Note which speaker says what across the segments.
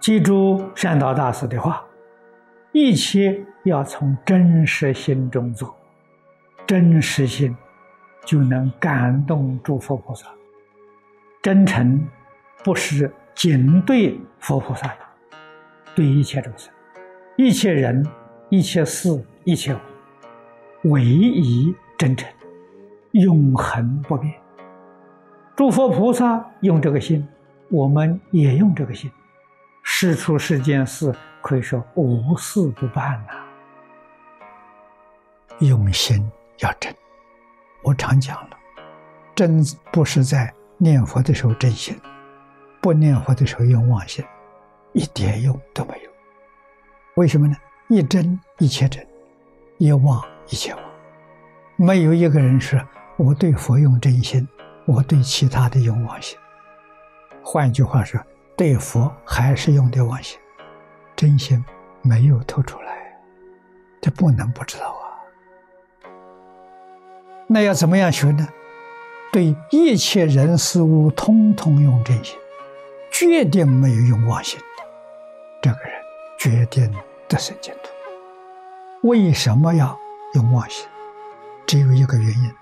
Speaker 1: 记住善导大师的话：一切要从真实心中做，真实心就能感动诸佛菩萨。真诚不是仅对佛菩萨，对一切众生、一切人、一切事、一切物，唯一真诚，永恒不变。诸佛菩萨用这个心，我们也用这个心。事出世间事，可以说无事不办呐。
Speaker 2: 用心要真，我常讲了，真不是在念佛的时候真心，不念佛的时候用妄心，一点用都没有。为什么呢？一真一切真，一妄一切妄，没有一个人说我对佛用真心，我对其他的用妄心。换一句话说。对佛还是用的妄心，真心没有透出来，这不能不知道啊。那要怎么样学呢？对一切人事物，通通用真心，决定没有用妄心，这个人决定得生净土。为什么要用妄心？只有一个原因：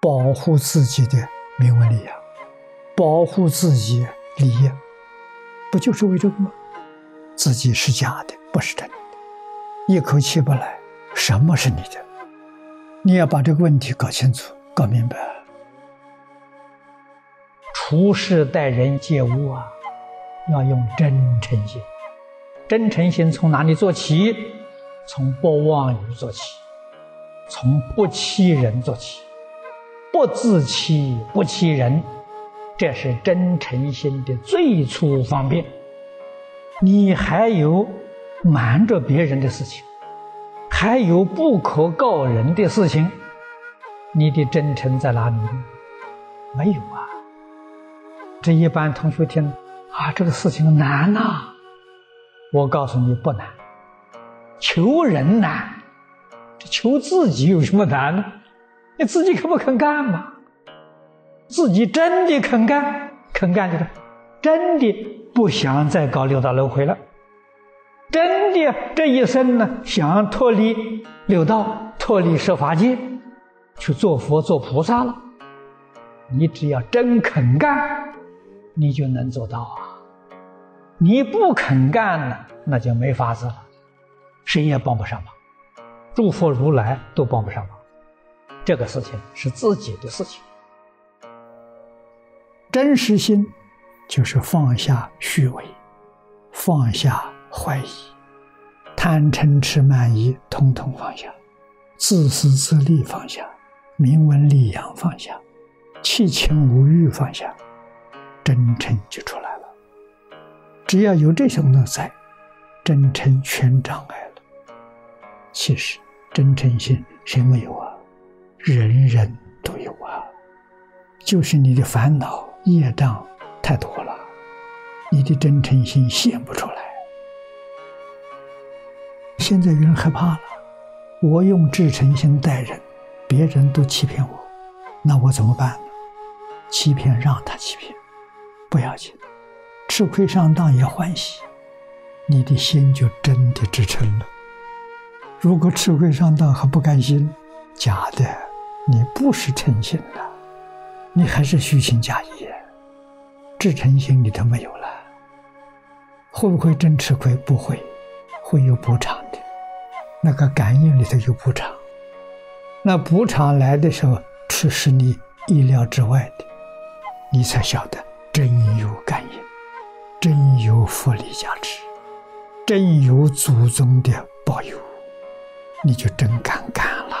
Speaker 2: 保护自己的名闻利养，保护自己利益。不就是为这个吗？自己是假的，不是真的，一口气不来，什么是你的？你要把这个问题搞清楚、搞明白。
Speaker 1: 处事待人接物啊，要用真诚心。真诚心从哪里做起？从不妄语做起，从不欺人做起，不自欺，不欺人。这是真诚心的最初方便。你还有瞒着别人的事情，还有不可告人的事情，你的真诚在哪里？没有啊。这一般同学听啊，这个事情难呐。我告诉你不难，求人难，这求自己有什么难呢？你自己肯不肯干嘛？自己真的肯干，肯干就是真的不想再搞六道轮回了，真的这一生呢想脱离六道，脱离设法界，去做佛做菩萨了。你只要真肯干，你就能做到啊！你不肯干呢，那就没法子了，谁也帮不上忙，诸佛如来都帮不上忙。这个事情是自己的事情。
Speaker 2: 真实心就是放下虚伪，放下怀疑，贪嗔痴慢疑统统放下，自私自利放下，名闻利养放下，七情五欲放下，真诚就出来了。只要有这些东西在，真诚全障碍了。其实真诚心谁没有啊？人人都有啊，就是你的烦恼。业障太多了，你的真诚心显不出来。现在有人害怕了，我用至诚心待人，别人都欺骗我，那我怎么办呢？欺骗让他欺骗，不要紧，吃亏上当也欢喜，你的心就真的至诚了。如果吃亏上当还不甘心，假的，你不是诚心的。你还是虚情假意，至诚心里头没有了，会不会真吃亏？不会，会有补偿的。那个感应里头有补偿，那补偿来的时候，却是你意料之外的，你才晓得真有感应，真有福利加持，真有祖宗的保佑，你就真敢干了。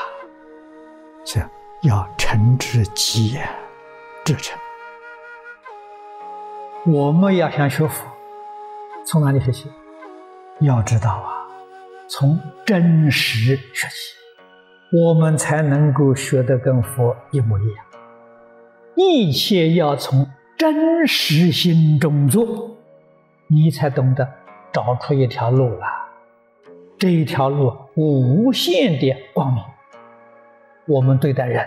Speaker 2: 这要诚之极也。至诚，
Speaker 1: 我们要想学佛，从哪里学习？要知道啊，从真实学习，我们才能够学得跟佛一模一样。一切要从真实心中做，你才懂得找出一条路来。这一条路无限的光明。我们对待人，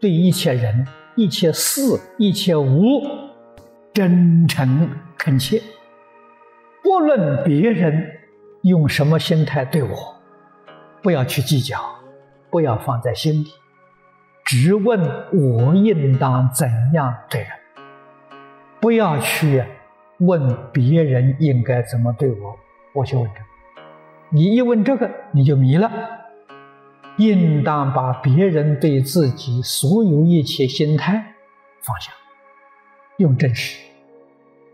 Speaker 1: 对一切人。一切事，一切无，真诚恳切，不论别人用什么心态对我，不要去计较，不要放在心里，只问我应当怎样对人。不要去问别人应该怎么对我，我去问这个。你一问这个，你就迷了。应当把别人对自己所有一切心态放下，用真实。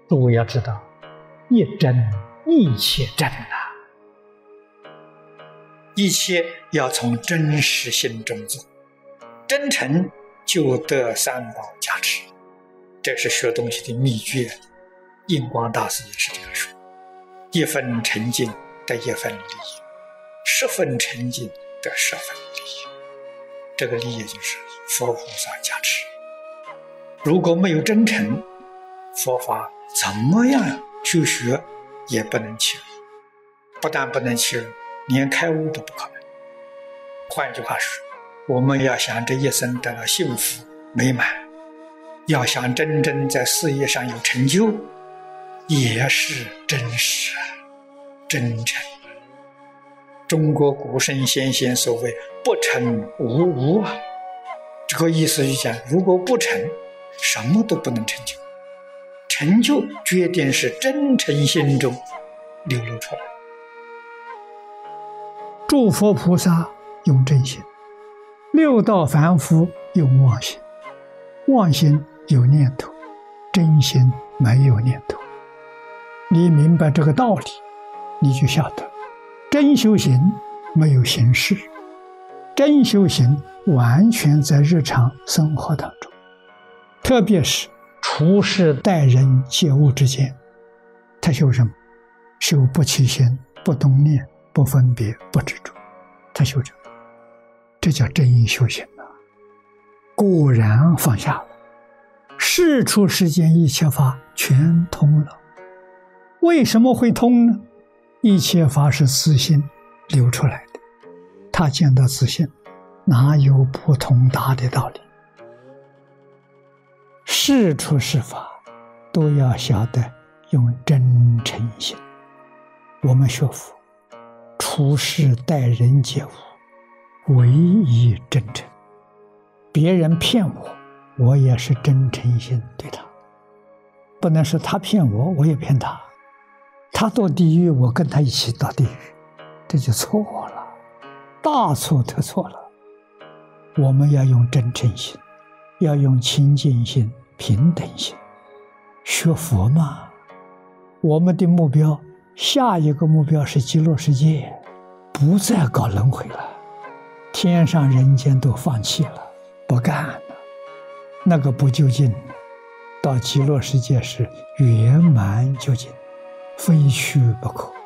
Speaker 1: 诸位要知道，一真一切真呐，一切要从真实心中做，真诚就得三宝加持。这是学东西的秘诀。印光大师也是这样说：一分沉静得一分利益，十分沉静。得十分利益，这个利益就是佛菩萨加持。如果没有真诚，佛法怎么样去学也不能起入。不但不能起入，连开悟都不可能。换句话说，我们要想这一生得到幸福美满，要想真正在事业上有成就，也是真实、真诚。中国古圣先贤所谓“不成无无”啊，这个意思就讲，如果不成，什么都不能成就。成就决定是真诚心中流露出来。
Speaker 2: 诸佛菩萨用真心，六道凡夫用妄心。妄心有念头，真心没有念头。你明白这个道理，你就晓得。真修行没有形式，真修行完全在日常生活当中，特别是处事待人接物之间，他修什么？修不起心、不动念、不分别、不执着，他修这个，这叫真修行啊！果然放下了，事出世间一切法全通了。为什么会通呢？一切法是自信流出来的，他见到自信，哪有不通达的道理？事出是法，都要晓得用真诚心。我们学佛，处事待人接物，唯一真诚。别人骗我，我也是真诚心对他，不能是他骗我，我也骗他。他堕地狱，我跟他一起堕地狱，这就错了，大错特错了。我们要用真诚心，要用清净心、平等心，学佛嘛。我们的目标，下一个目标是极乐世界，不再搞轮回了，天上人间都放弃了，不干了，那个不究竟，到极乐世界是圆满究竟。非去不可。